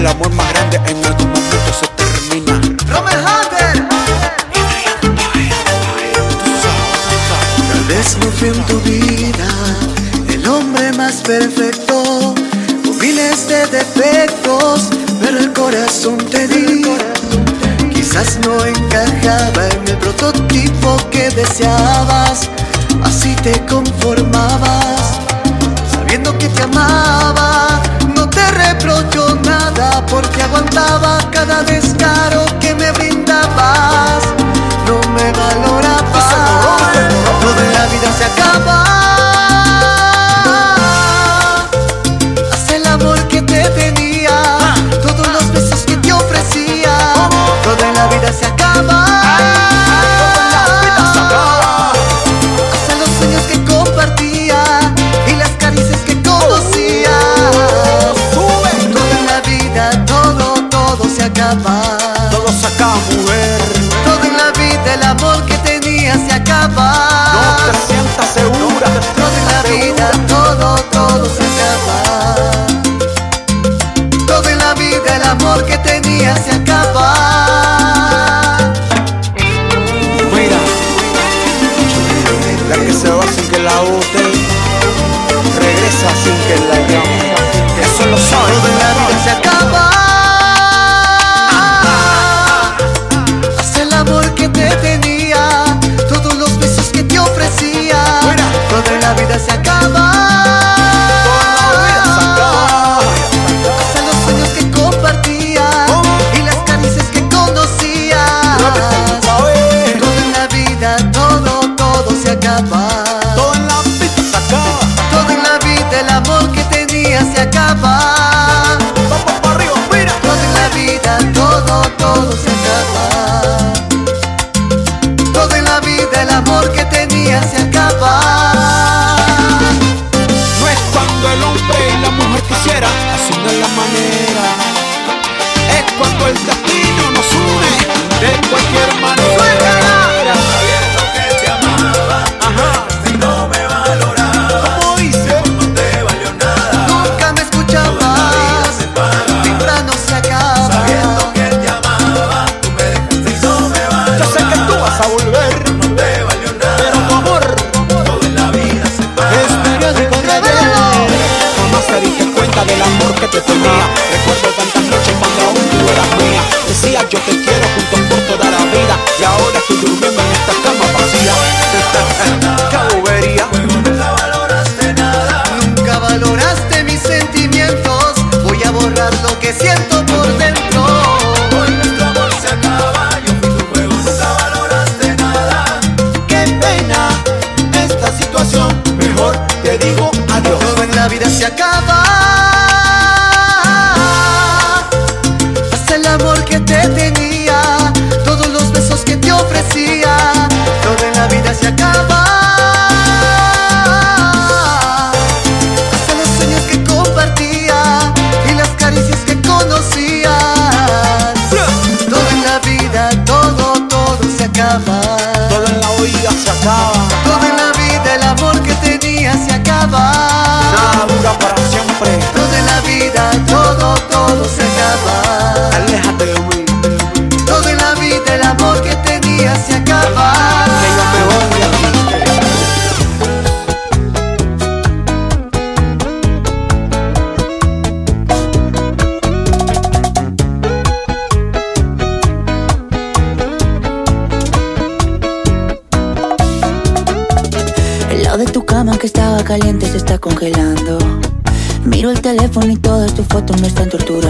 El amor más grande en algún momento se termina. Romeo Hunter. Tal vez no fui en tu vida el hombre más perfecto, con miles de defectos, pero el corazón te di. Quizás no encajaba en el prototipo que deseabas, así te conformabas, sabiendo que te amaba porque aguantaba cada descaro que me brindaba. Todo se acaba, mujer. Todo en la vida el amor que tenía se acaba. No te sientas segura. Todo en la vida, todo, todo se acaba. Todo en la vida el amor que tenía se acaba. Mira, la que se va sin que la bote, regresa sin que la llame. Eso lo sabe. la vida se acaba. teléfono y todas tus fotos me están torturando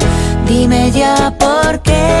Dime ya por qué.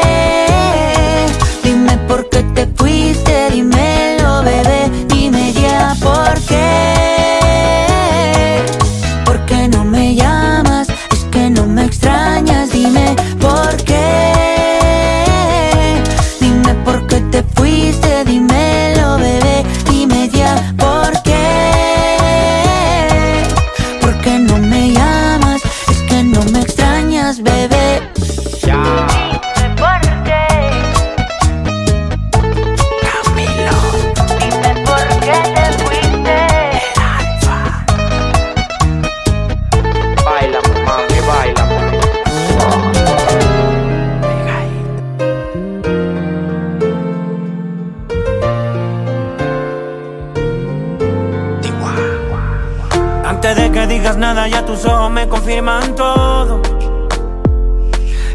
me confirman todo.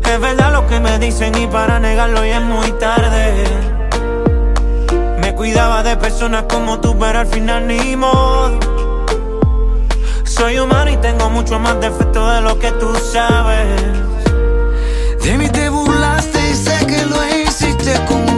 Es verdad lo que me dicen y para negarlo ya es muy tarde. Me cuidaba de personas como tú, pero al final ni modo. Soy humano y tengo mucho más defecto de lo que tú sabes. De mí te burlaste y sé que lo hiciste conmigo.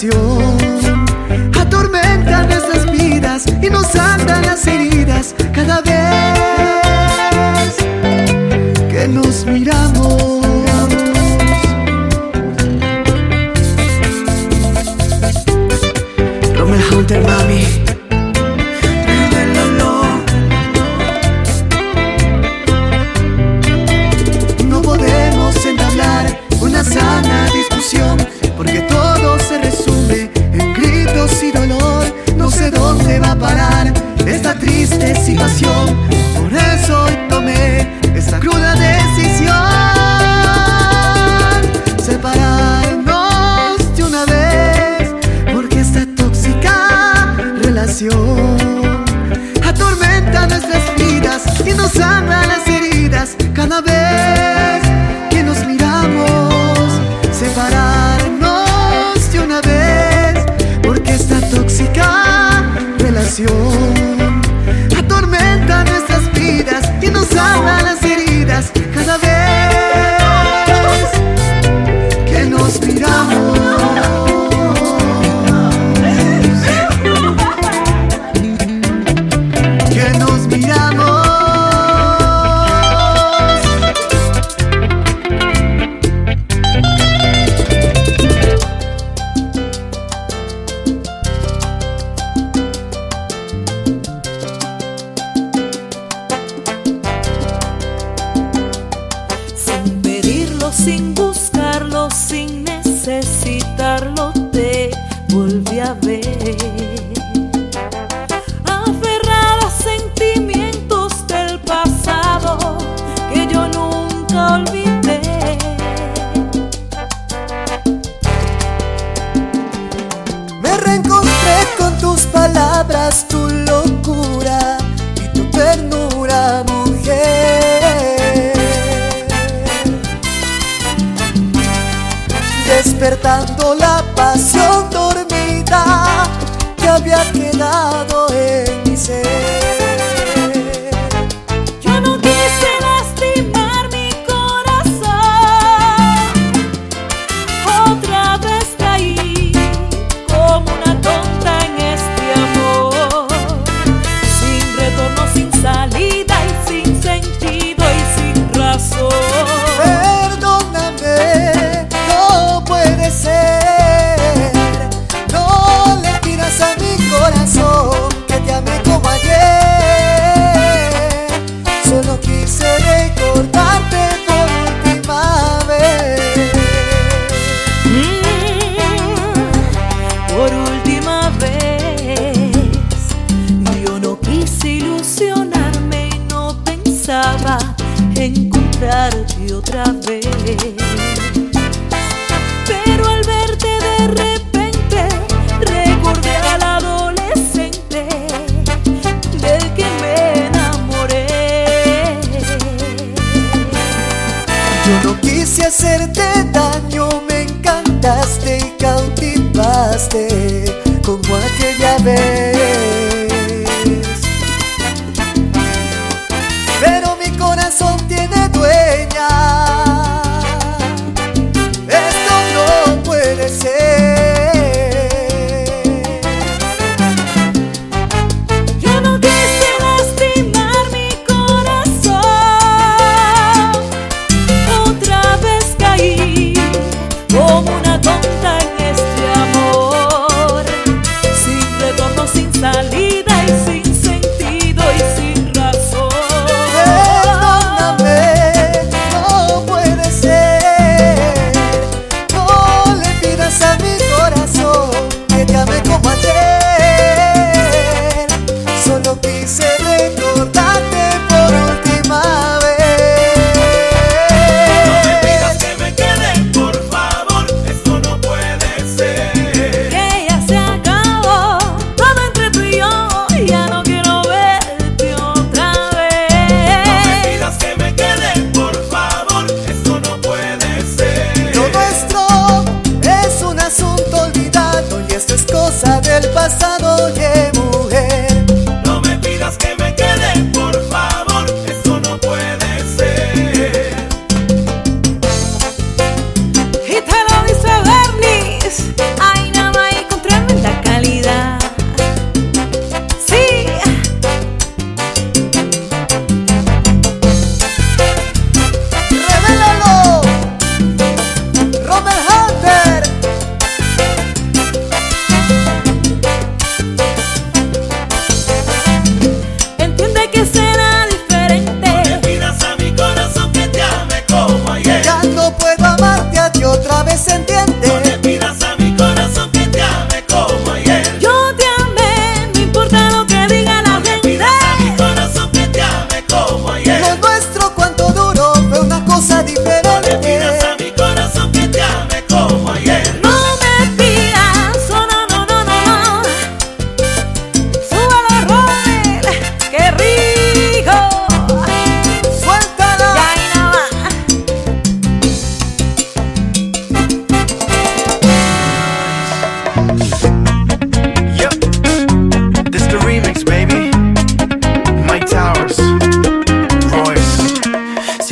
Relación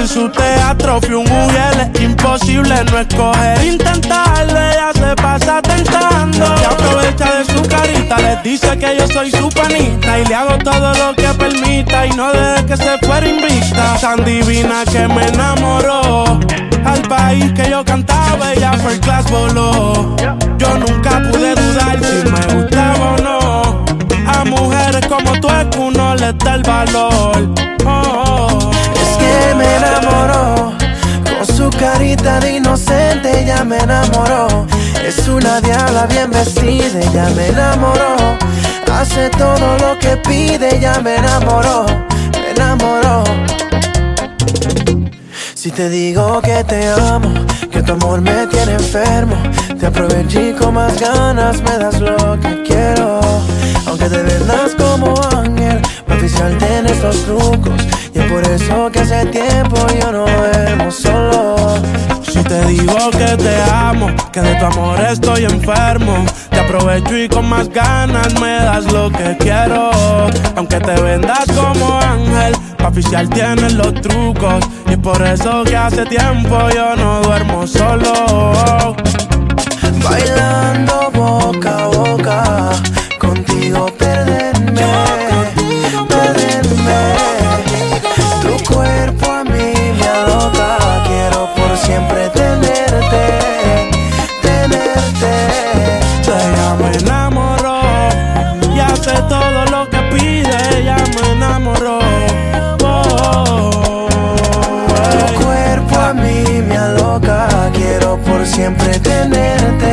En su teatro fui un mujer, imposible no escoger, intentarlo, ella se pasa tentando. Y aprovecha de su carita, les dice que yo soy su panita y le hago todo lo que permita y no deje que se fuera invicta. Tan divina que me enamoró. Al país que yo cantaba, ella fue class voló. Yo nunca pude dudar si me gustaba o no. A mujeres como tú es que uno les da el valor. Oh, enamoró, con su carita de inocente ya me enamoró. Es una diabla bien vestida, ya me enamoró. Hace todo lo que pide, ya me enamoró, me enamoró. Si te digo que te amo, que tu amor me tiene enfermo, te aproveché con más ganas, me das lo que quiero. Aunque te vendas como ángel, oficial tiene estos trucos. Y es por eso que hace tiempo yo no duermo solo. Si te digo que te amo, que de tu amor estoy enfermo, te aprovecho y con más ganas me das lo que quiero. Aunque te vendas como ángel, pa' oficial tienes los trucos. Y es por eso que hace tiempo yo no duermo solo. Bailando siempre tenerte,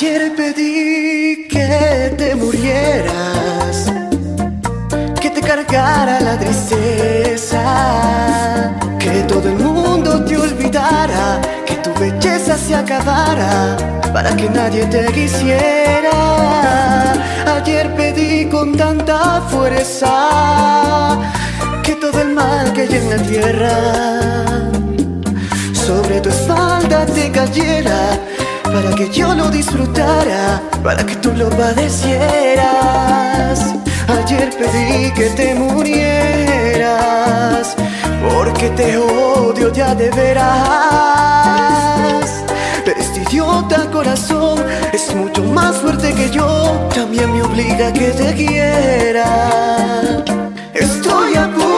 Ayer pedí que te murieras, que te cargara la tristeza, que todo el mundo te olvidara, que tu belleza se acabara, para que nadie te quisiera. Ayer pedí con tanta fuerza que todo el mal que hay en la tierra sobre tu espalda te cayera para que yo lo disfrutara, para que tú lo padecieras. Ayer pedí que te murieras, porque te odio ya de veras. Pero este idiota corazón es mucho más fuerte que yo, también me obliga a que te quiera. Estoy a punto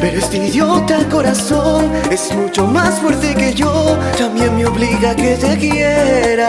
Pero este idiota corazón es mucho más fuerte que yo, también me obliga a que te quiera.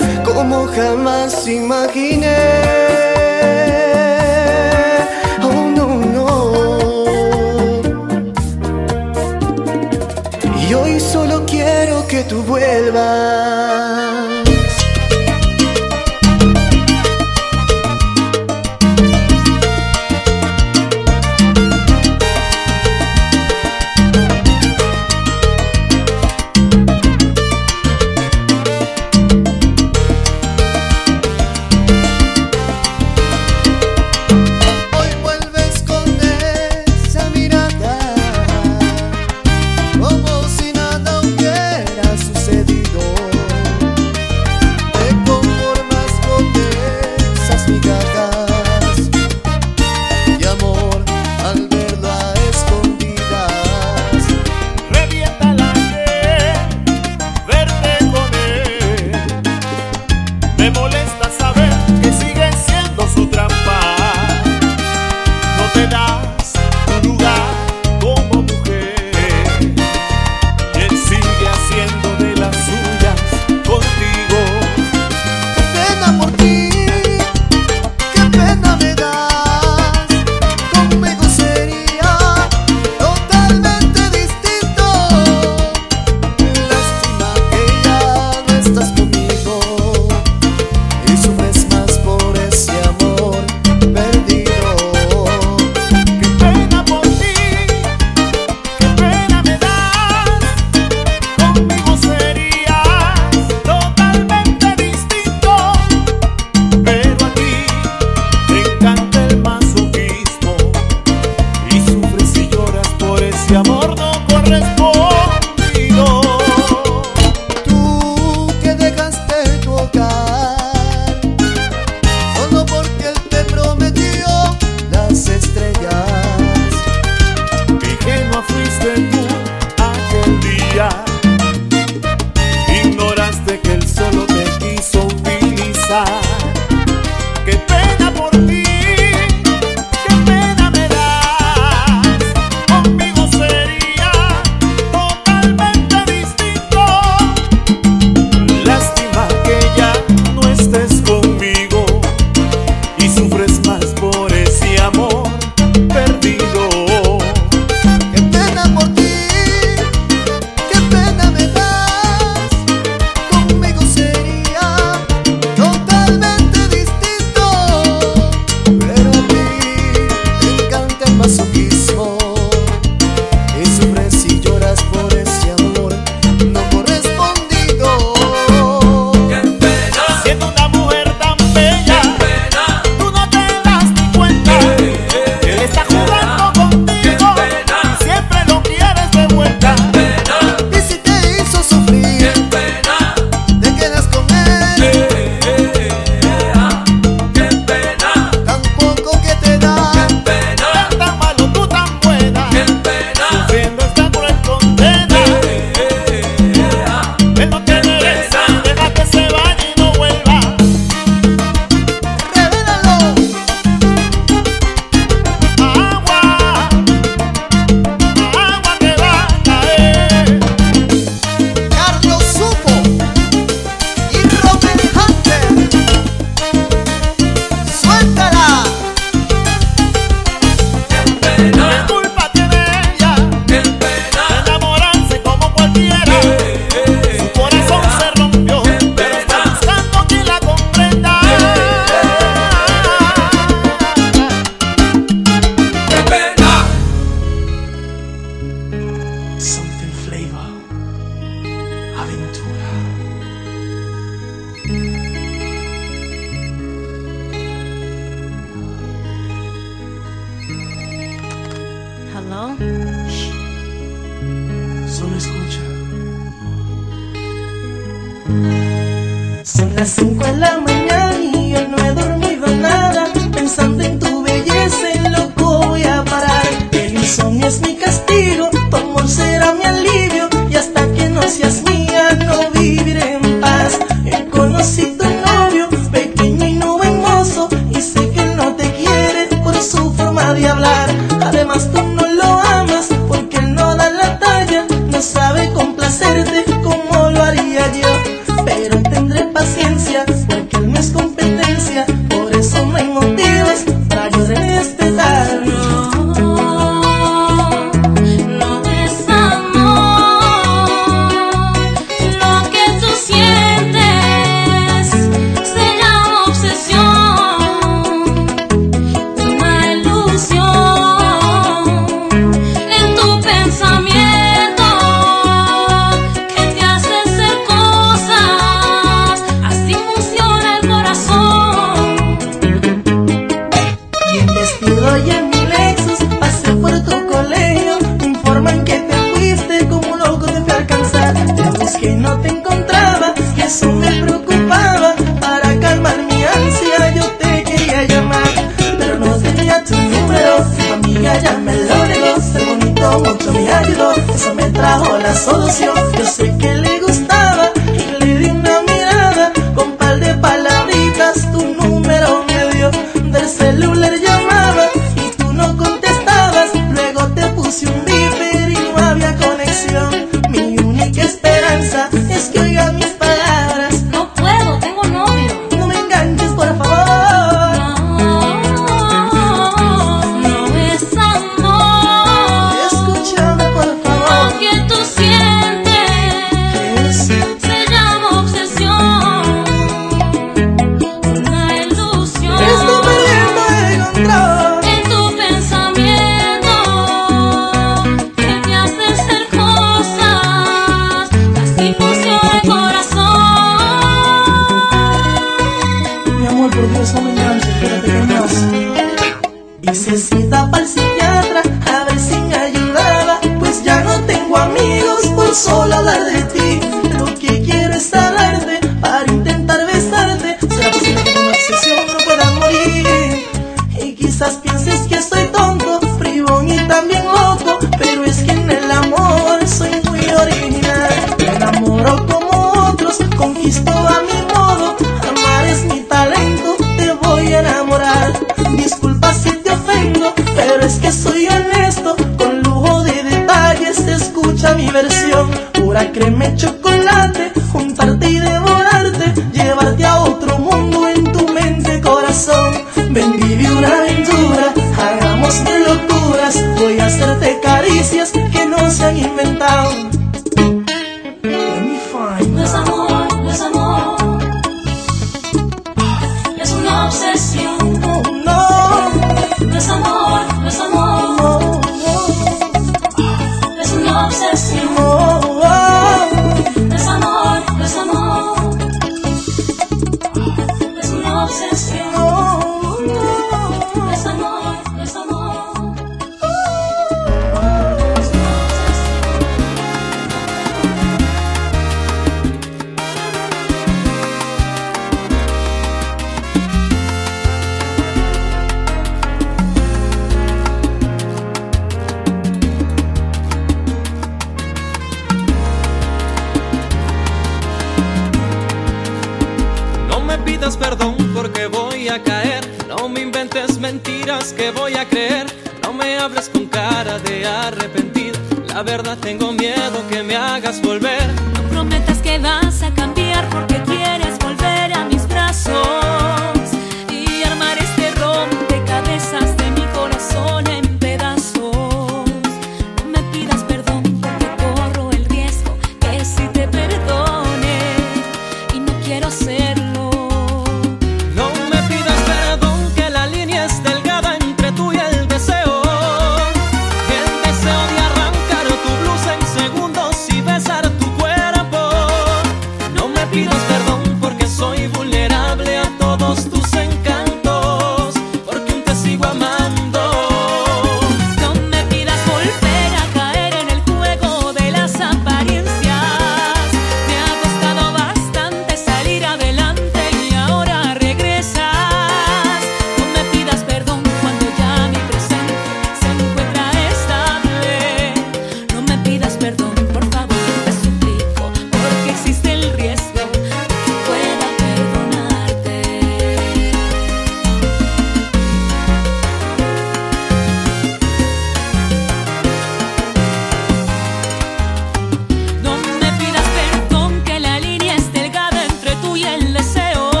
como jamás imaginé. Oh no, no. Y hoy solo quiero que tú vuelvas.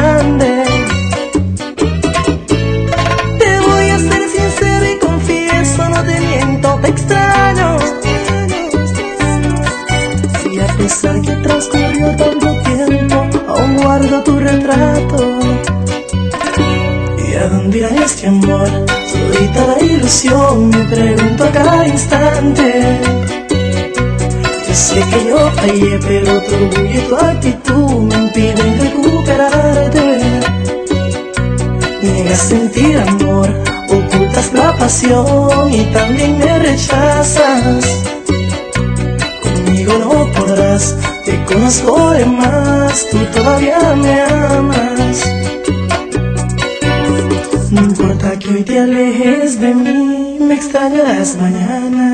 Te voy a ser sincero y confieso, no te miento, te extraño. Si a pesar que transcurrió tanto tiempo, aún guardo tu retrato. ¿Y a dónde irá este amor? Solita la ilusión, me pregunto a cada instante. Yo sé que yo fallé, pero tu orgullo y tu actitud me hace sentir amor, ocultas la pasión y también me rechazas. Conmigo no podrás, te conozco de más, tú todavía me amas. No importa que hoy te alejes de mí, me extrañarás mañana.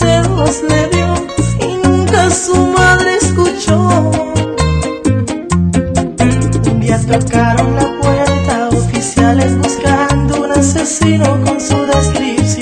consejos le dio y nunca su madre escuchó. Le atracaron la puerta oficiales buscando un asesino con su descripción.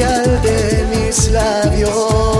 Manantial de mis labios.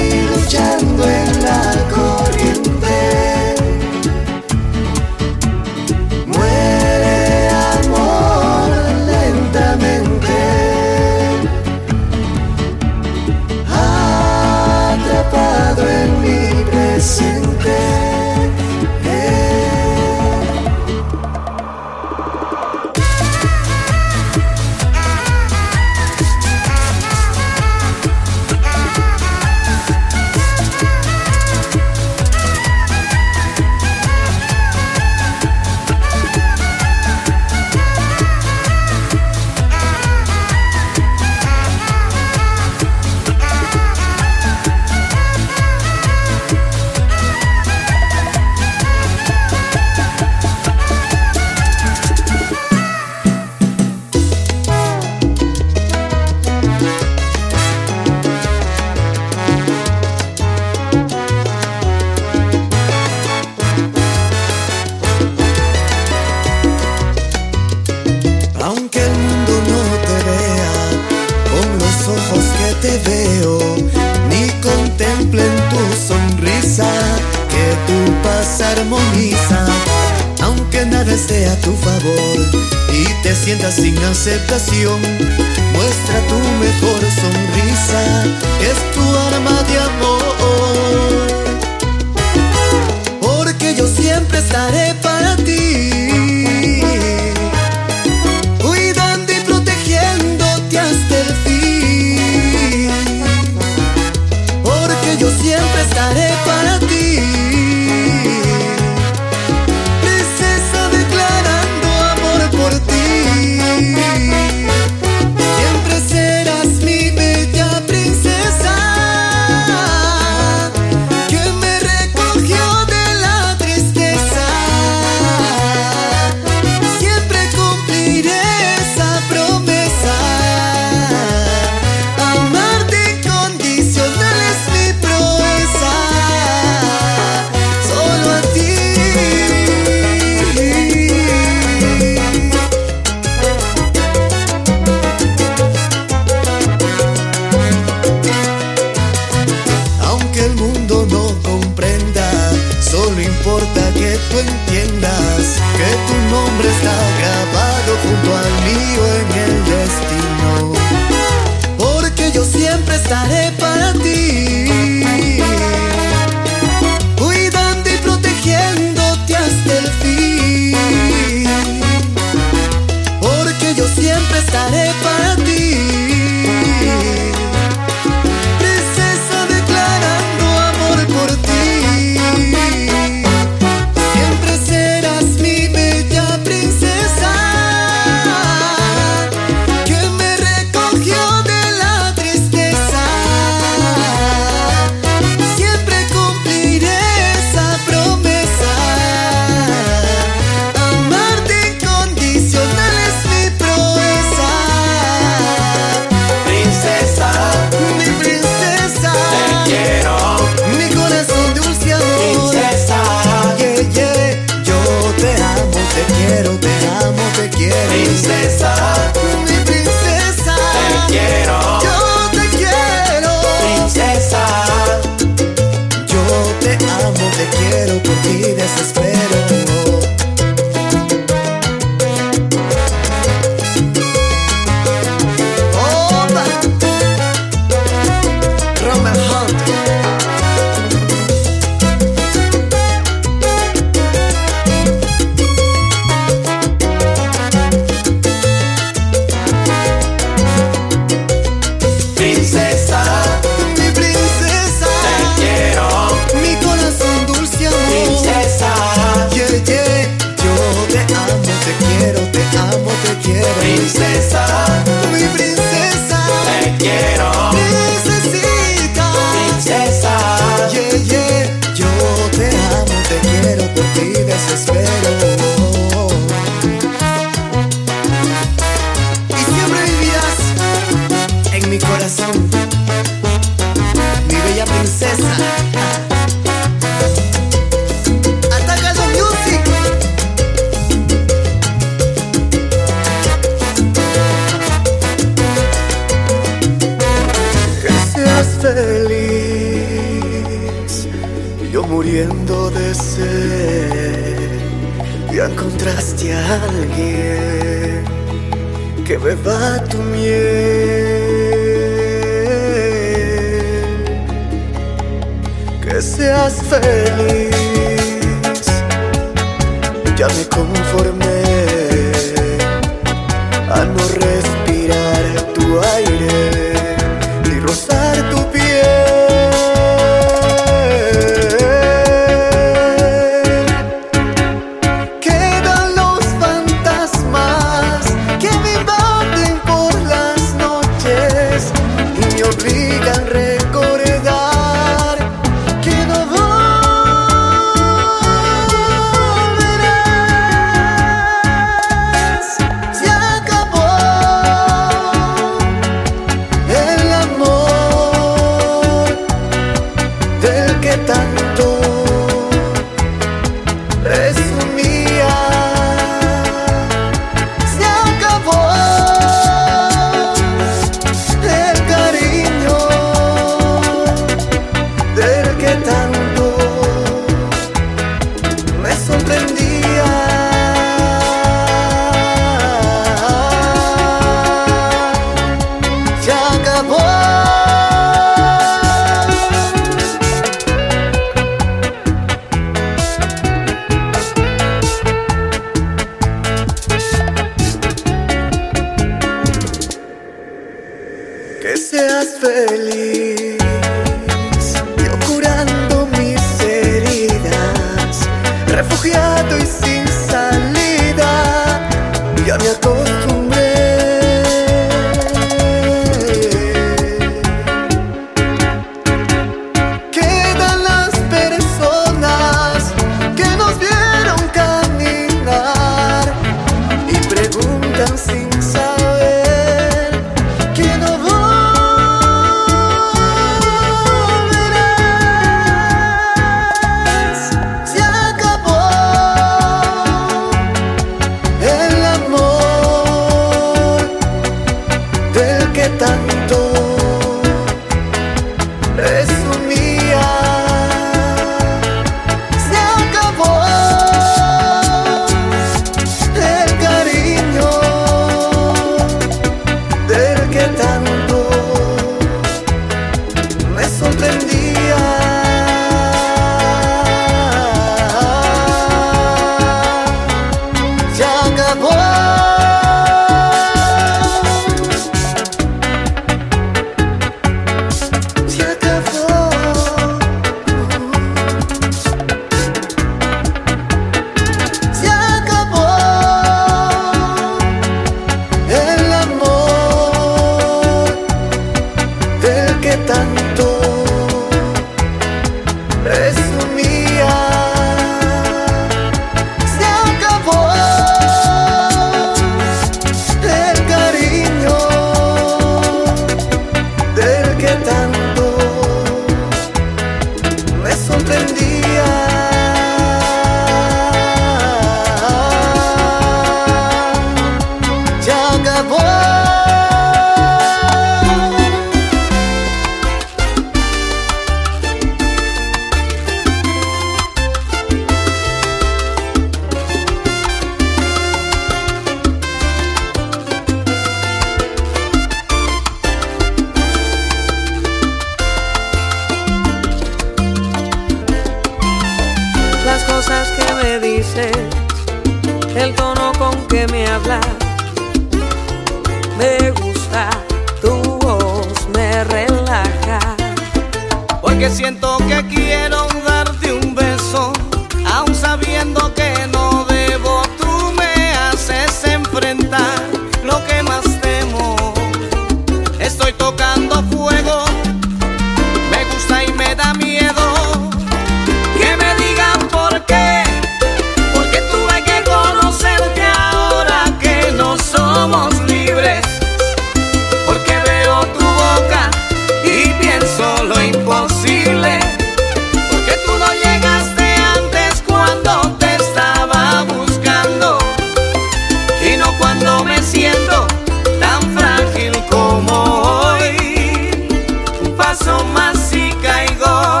pienso más si caigo.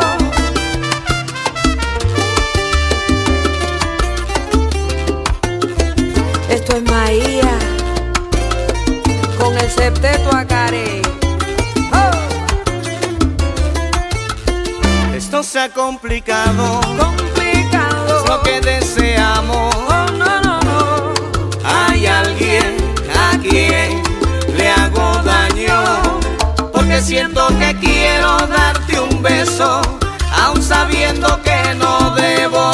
Esto es Maía con el septeto Acaré. Oh. Esto se ha complicado, complicado, es lo que deseamos. siento que quiero darte un beso, aun sabiendo que no debo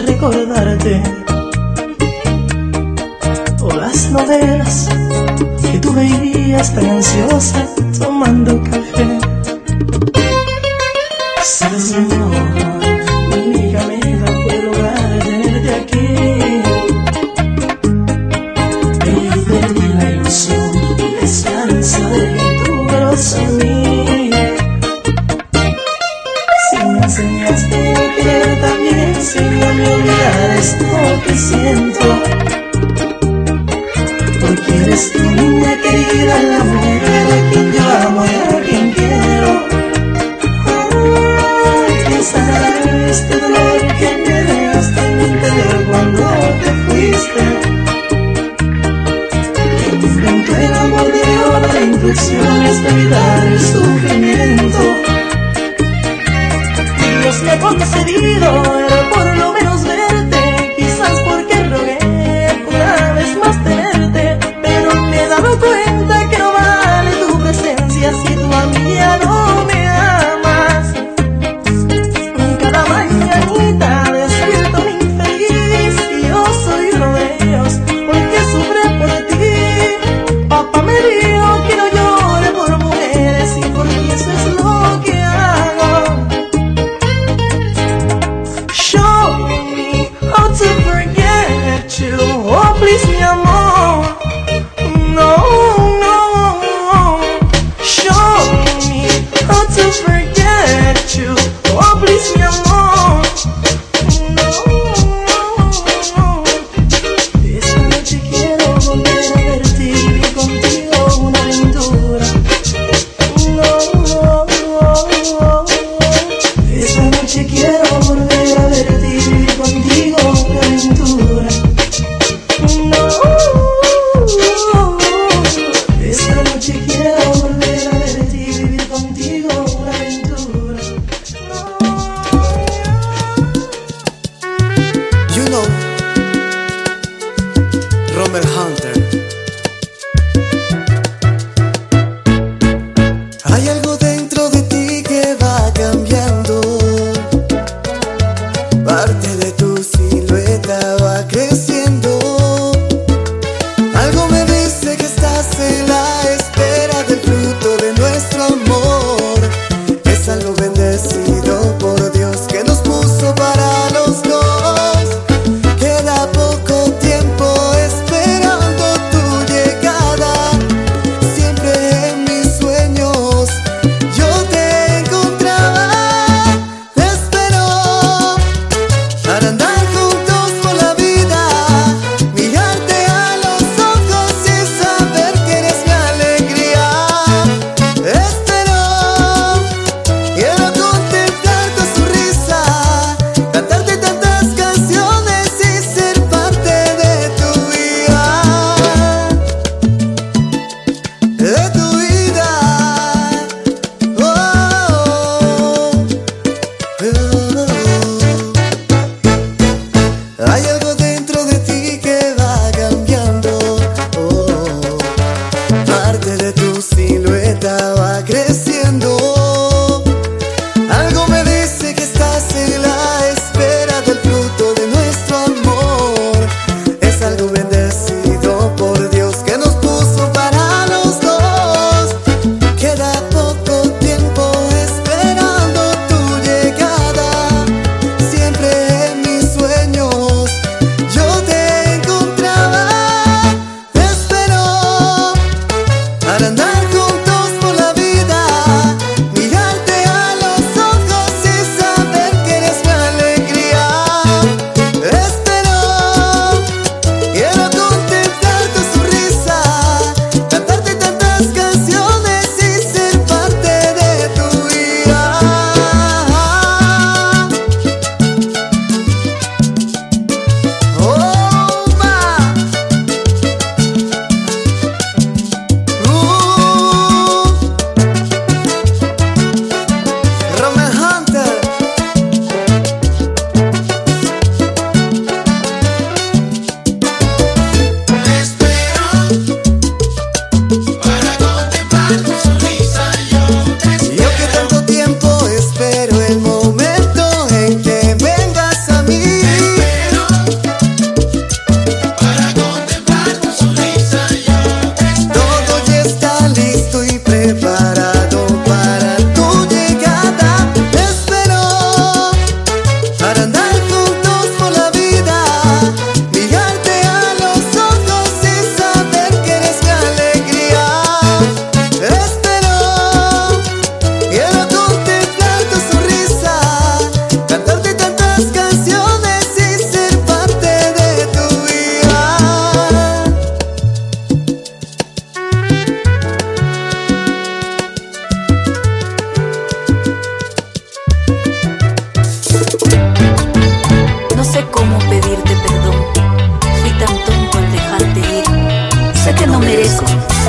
recordarte. O las novelas que tú veías tan ansiosa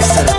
Listen.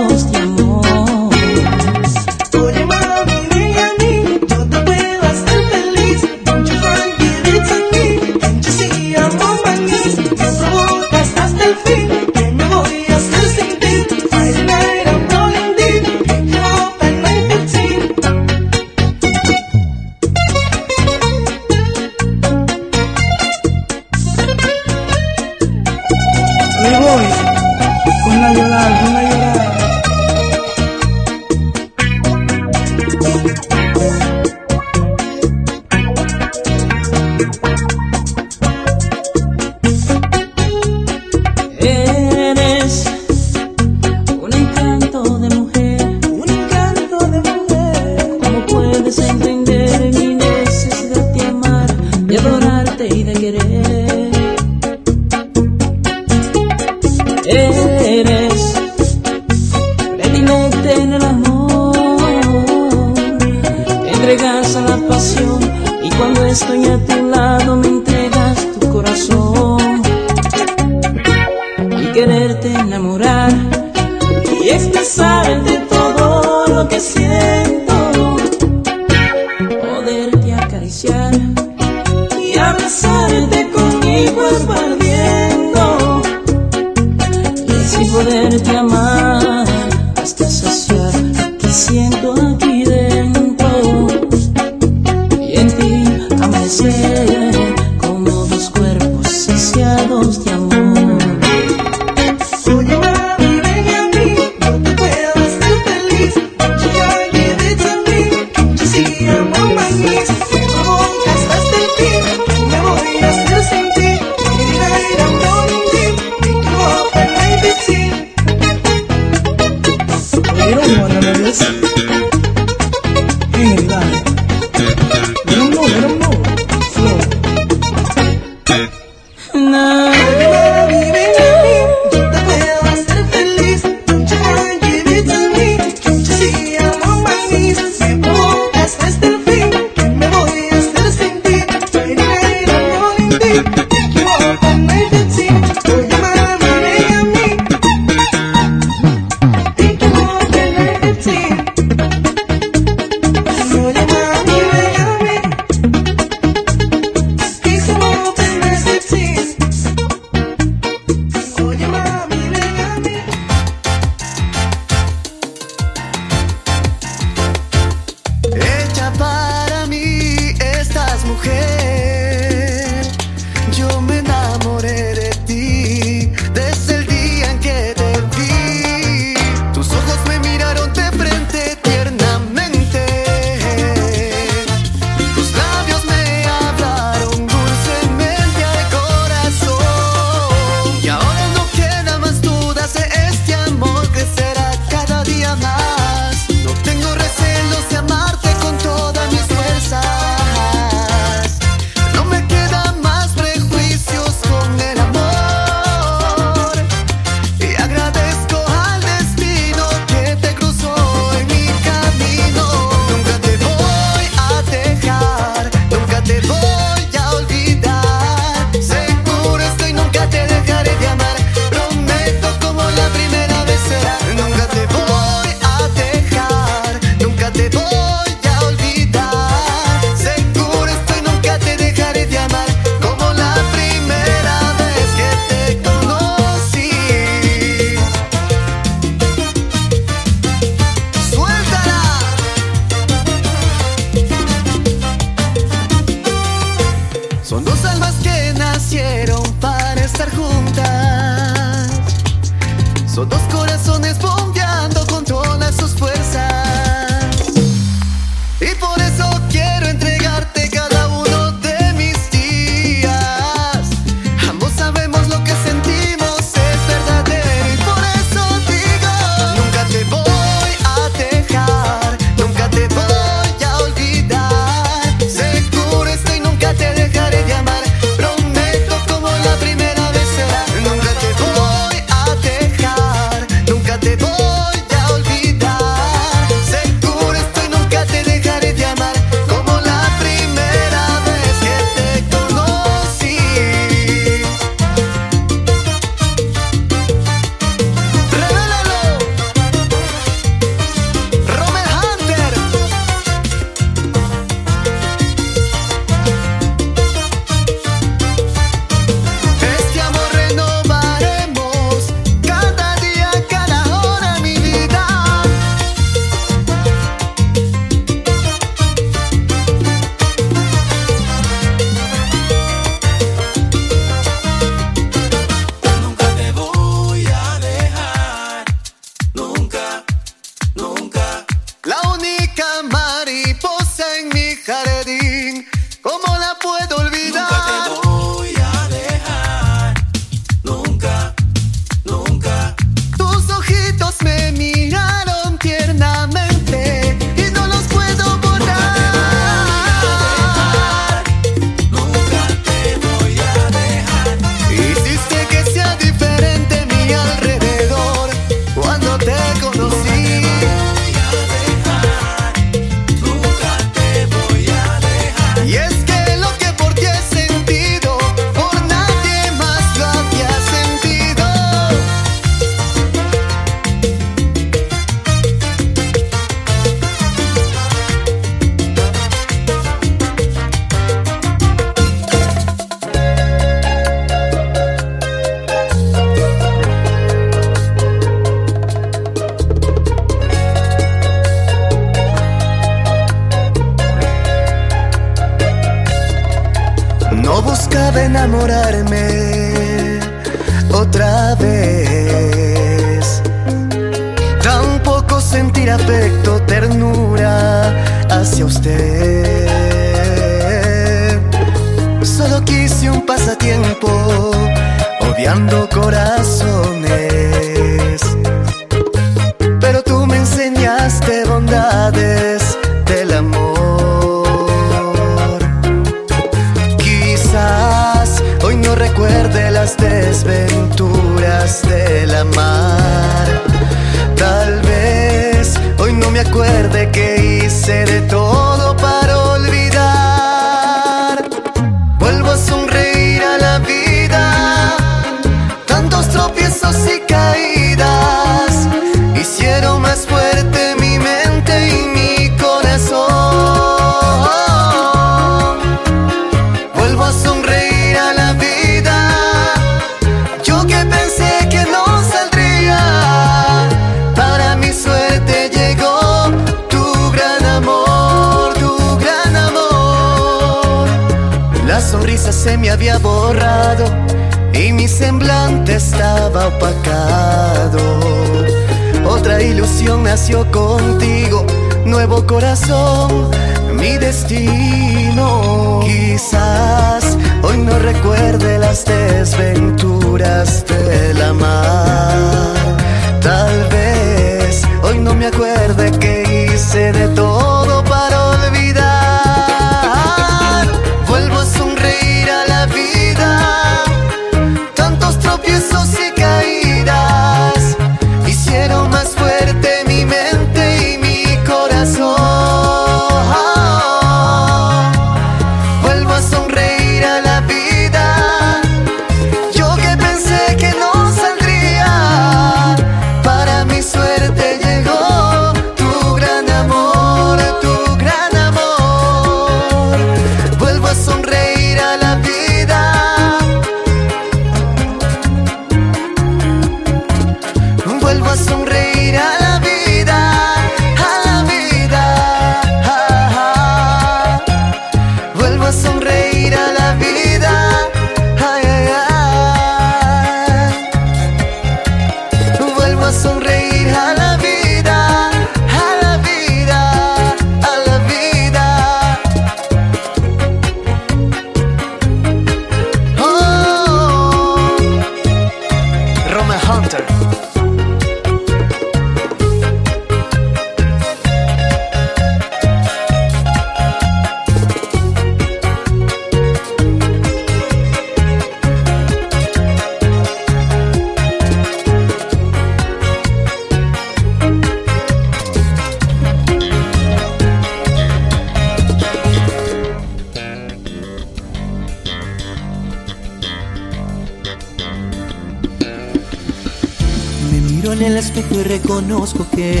Reconozco que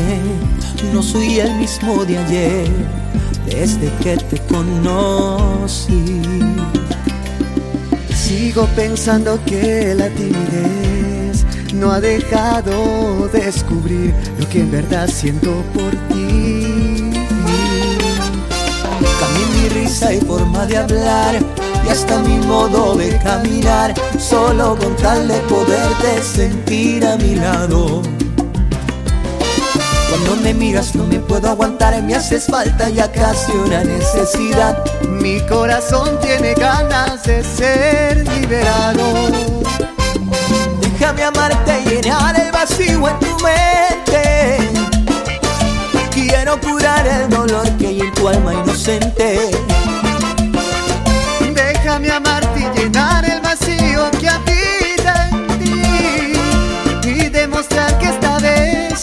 no soy el mismo de ayer, desde que te conocí. Sigo pensando que la timidez no ha dejado descubrir lo que en verdad siento por ti. Cambié mi risa y forma de hablar y hasta mi modo de caminar, solo con tal de poderte sentir a mi lado. Cuando me miras no me puedo aguantar, me haces falta ya casi una necesidad. Mi corazón tiene ganas de ser liberado. Déjame amarte y llenar el vacío en tu mente. Quiero curar el dolor que hay en tu alma inocente. Déjame amarte y llenar el vacío que habita en ti y demostrar que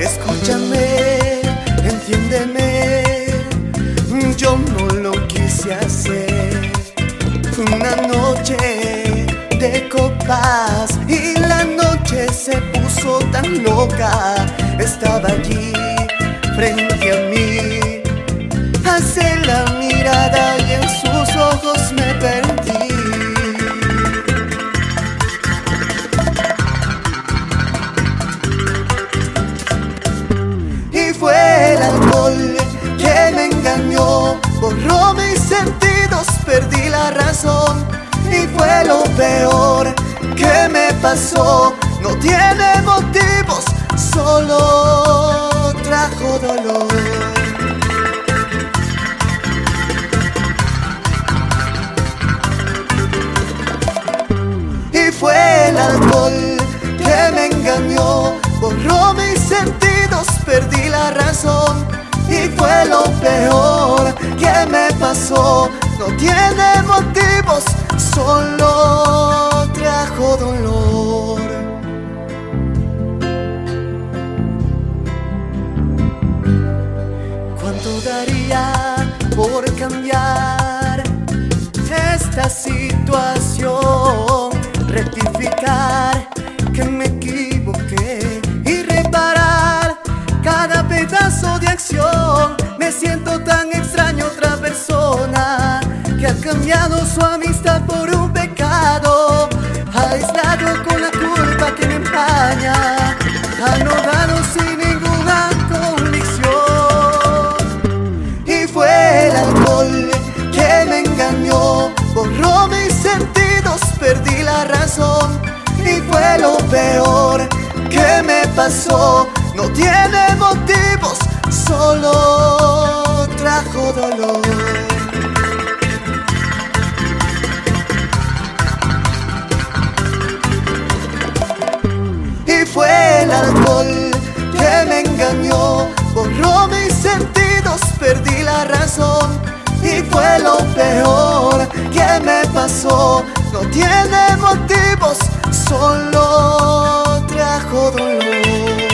Escúchame, entiéndeme, yo no lo quise hacer. Fue una noche de copas y la noche se puso tan loca. Estaba allí frente a mí, hace la mirada y en sus ojos me perdí. Borró mis sentidos, perdí la razón y fue lo peor que me pasó. No tiene motivos, solo trajo dolor. y fue el alcohol que me engañó, borró mis sentidos, perdí la razón y fue lo peor que me pasó. No tiene motivos, solo trajo dolor. ¿Cuánto daría por cambiar esta situación? Rectificar Me siento tan extraño otra persona que ha cambiado su amistad por un pecado, aislado con la culpa que me empaña, anodado sin ninguna convicción. Y fue el alcohol que me engañó, borró mis sentidos, perdí la razón. Y fue lo peor que me pasó. No tiene solo trajo dolor. y fue el alcohol que me engañó, borró mis sentidos, perdí la razón y fue lo peor que me pasó. No tiene motivos, solo trajo dolor.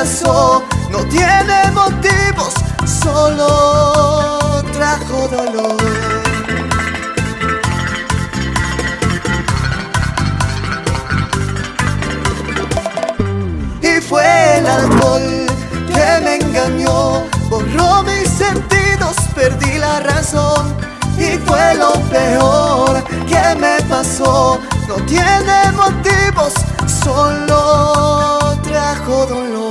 No tiene motivos, solo trajo dolor. y fue el alcohol que me engañó, borró mis sentidos, perdí la razón y fue lo peor que me pasó. No tiene motivos, solo trajo dolor.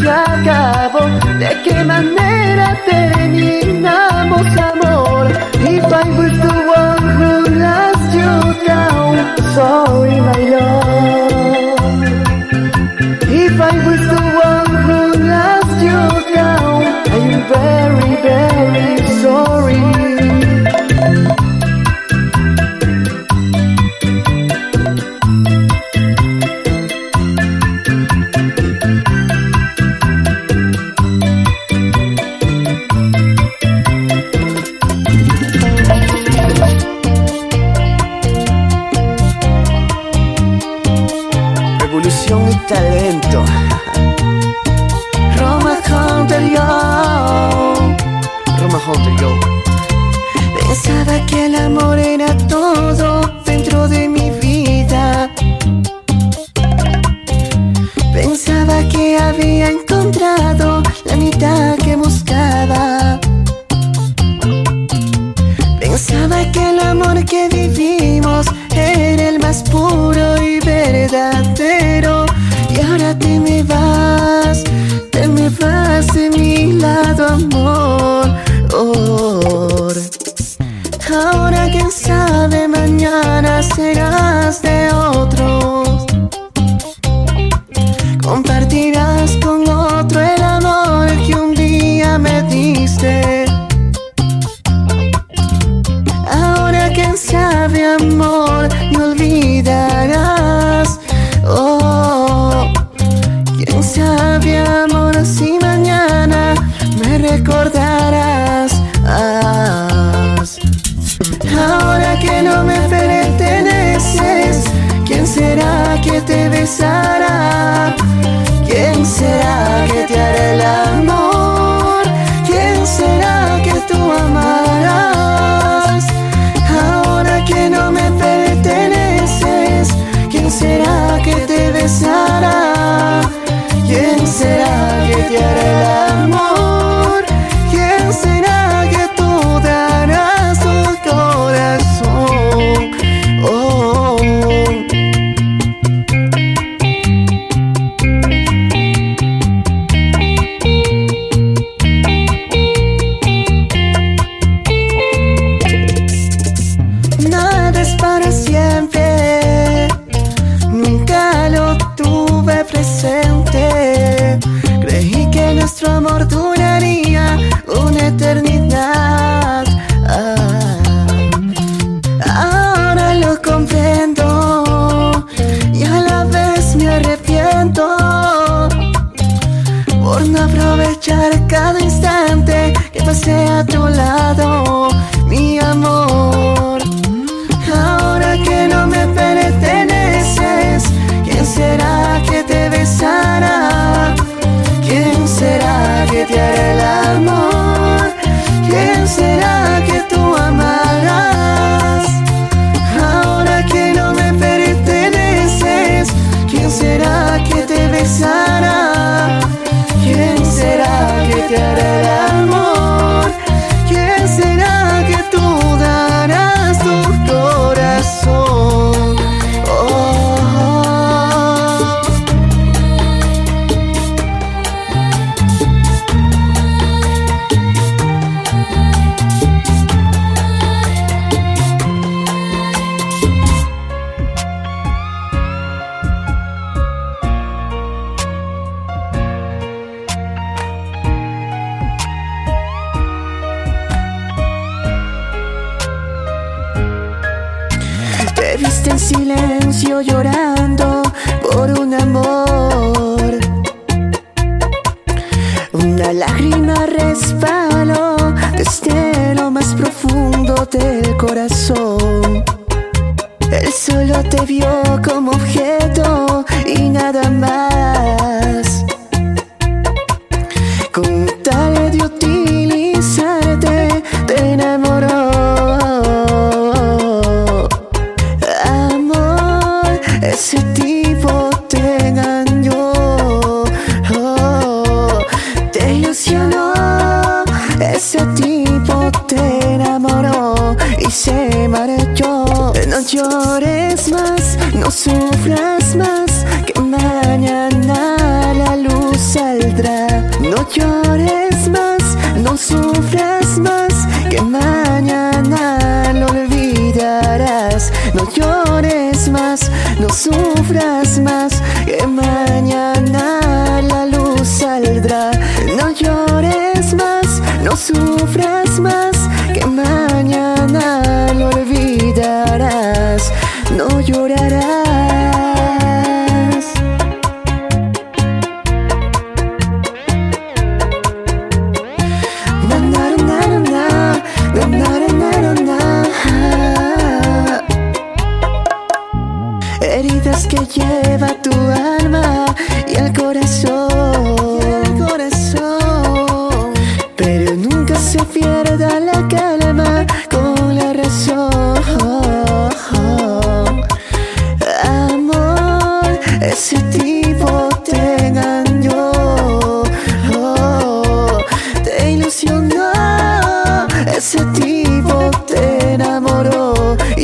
Se acabó? ¿De qué manera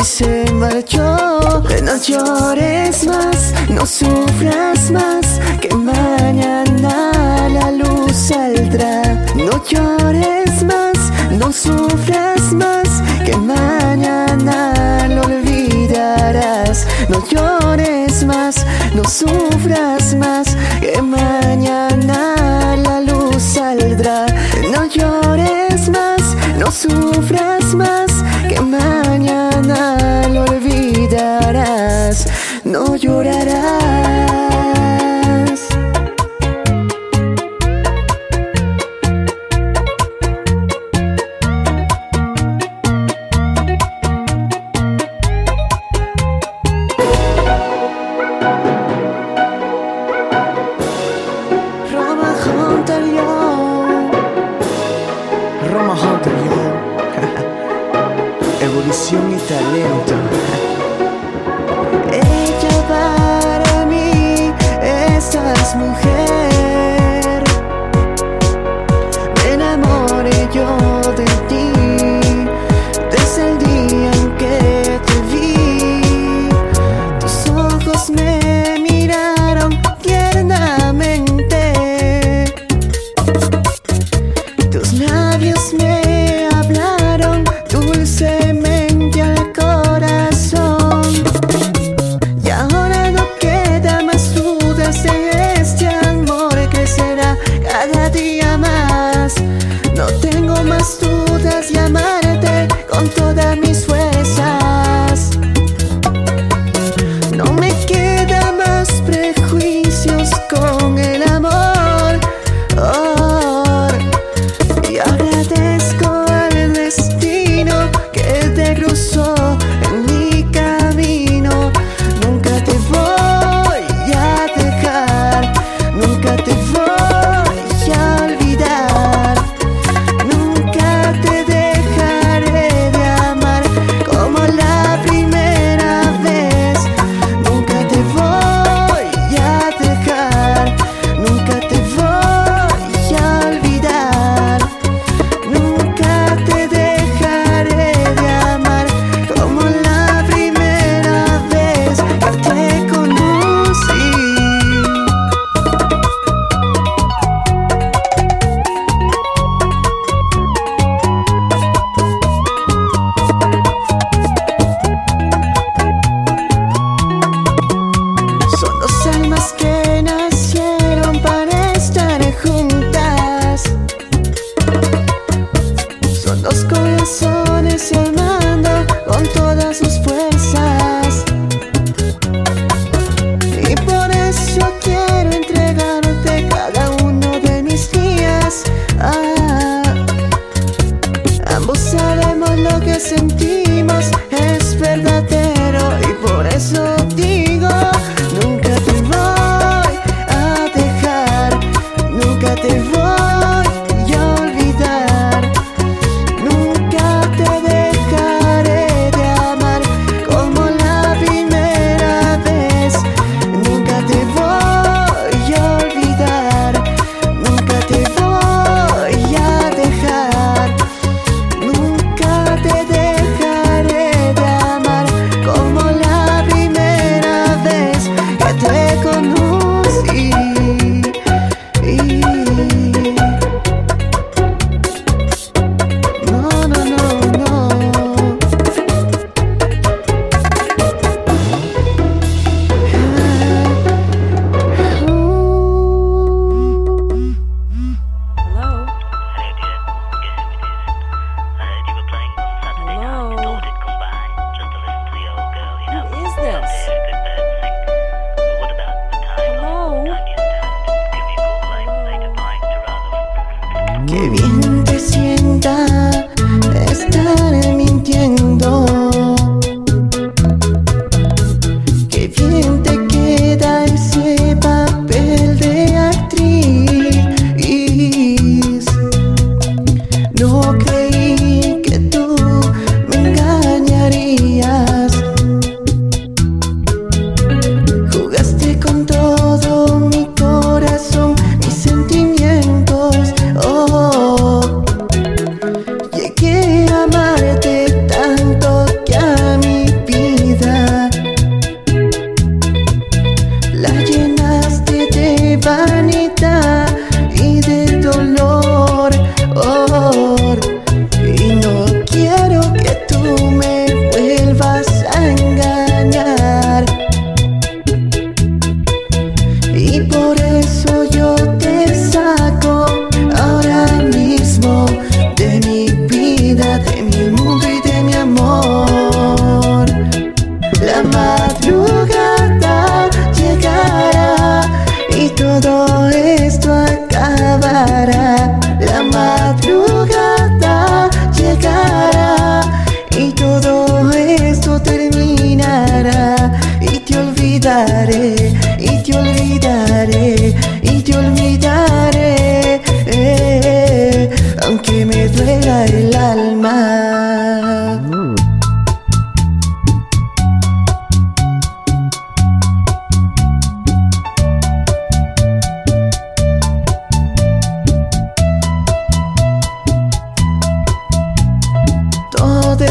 se marchó. No llores más, no sufras más, que mañana la luz saldrá. No llores más, no sufras más, que mañana lo olvidarás. No llores más, no sufras más, que mañana la luz saldrá. No llores más, no sufras más, que mañana No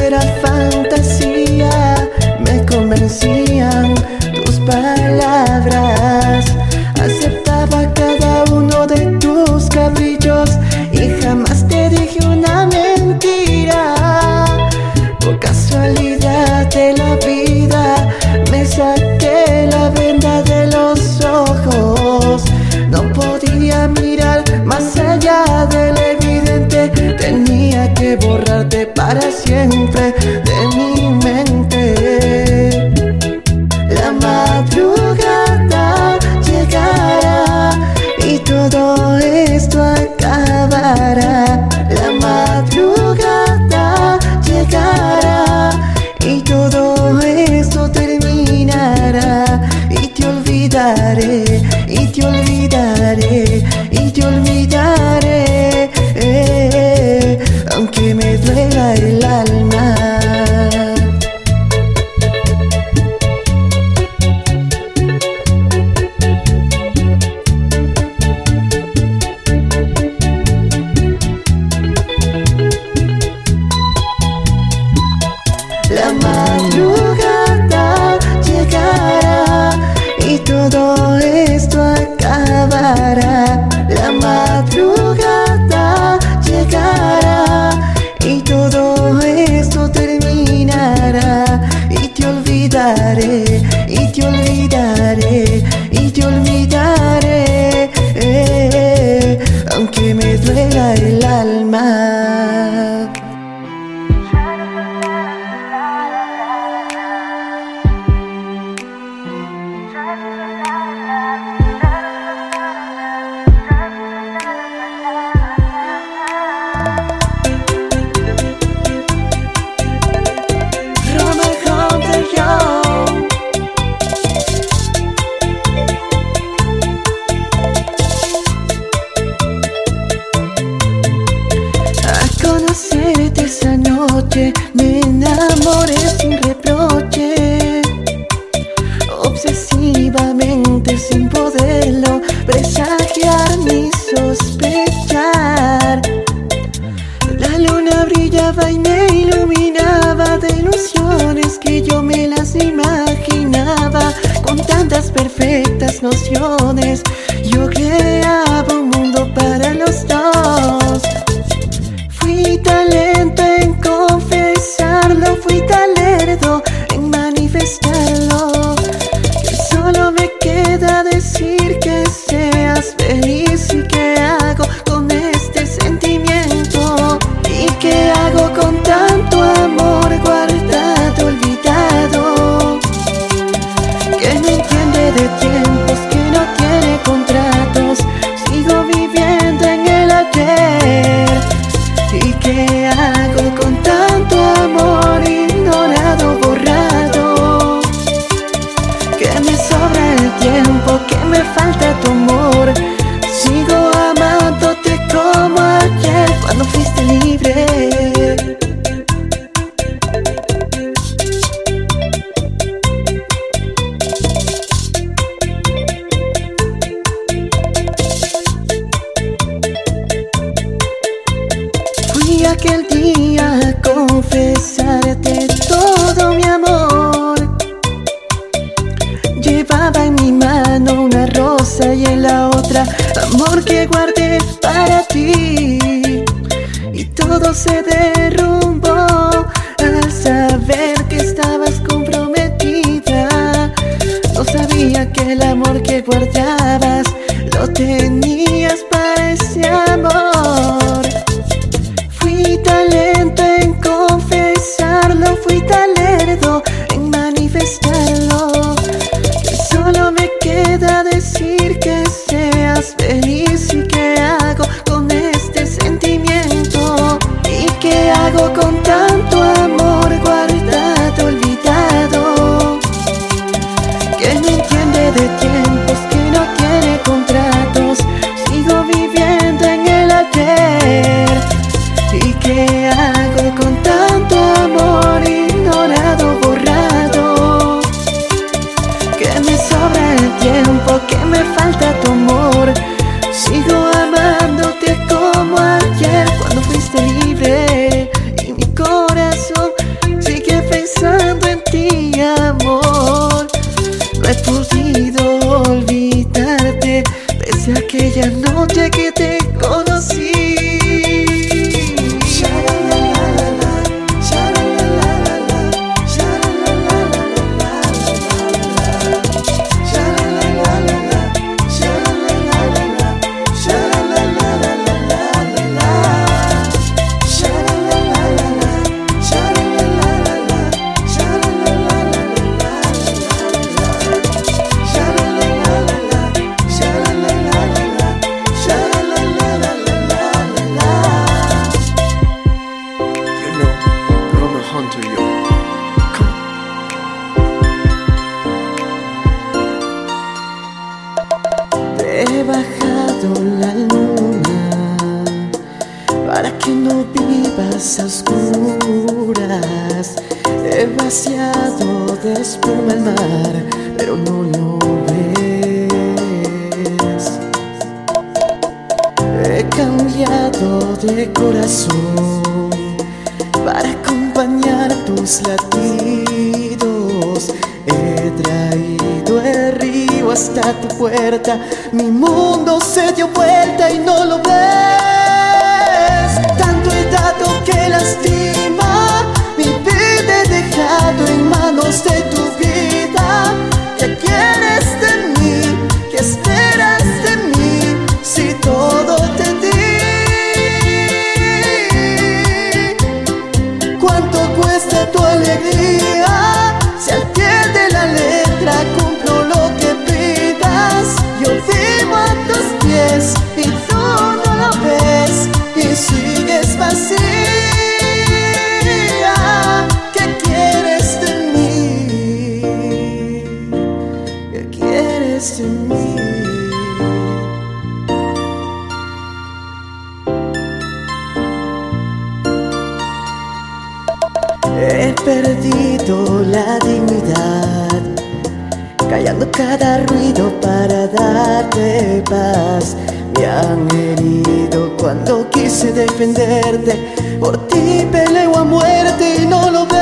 era fantasía, me convencían lado de espuma el mar, pero no lo ves. He cambiado de corazón para acompañar tus latidos. He traído el río hasta tu puerta, mi mundo se dio vuelta y no lo ves. Tanto he dado que lastima de tu vida que quieres la dignidad, callando cada ruido para darte paz. Me han herido cuando quise defenderte, por ti peleo a muerte y no lo veo.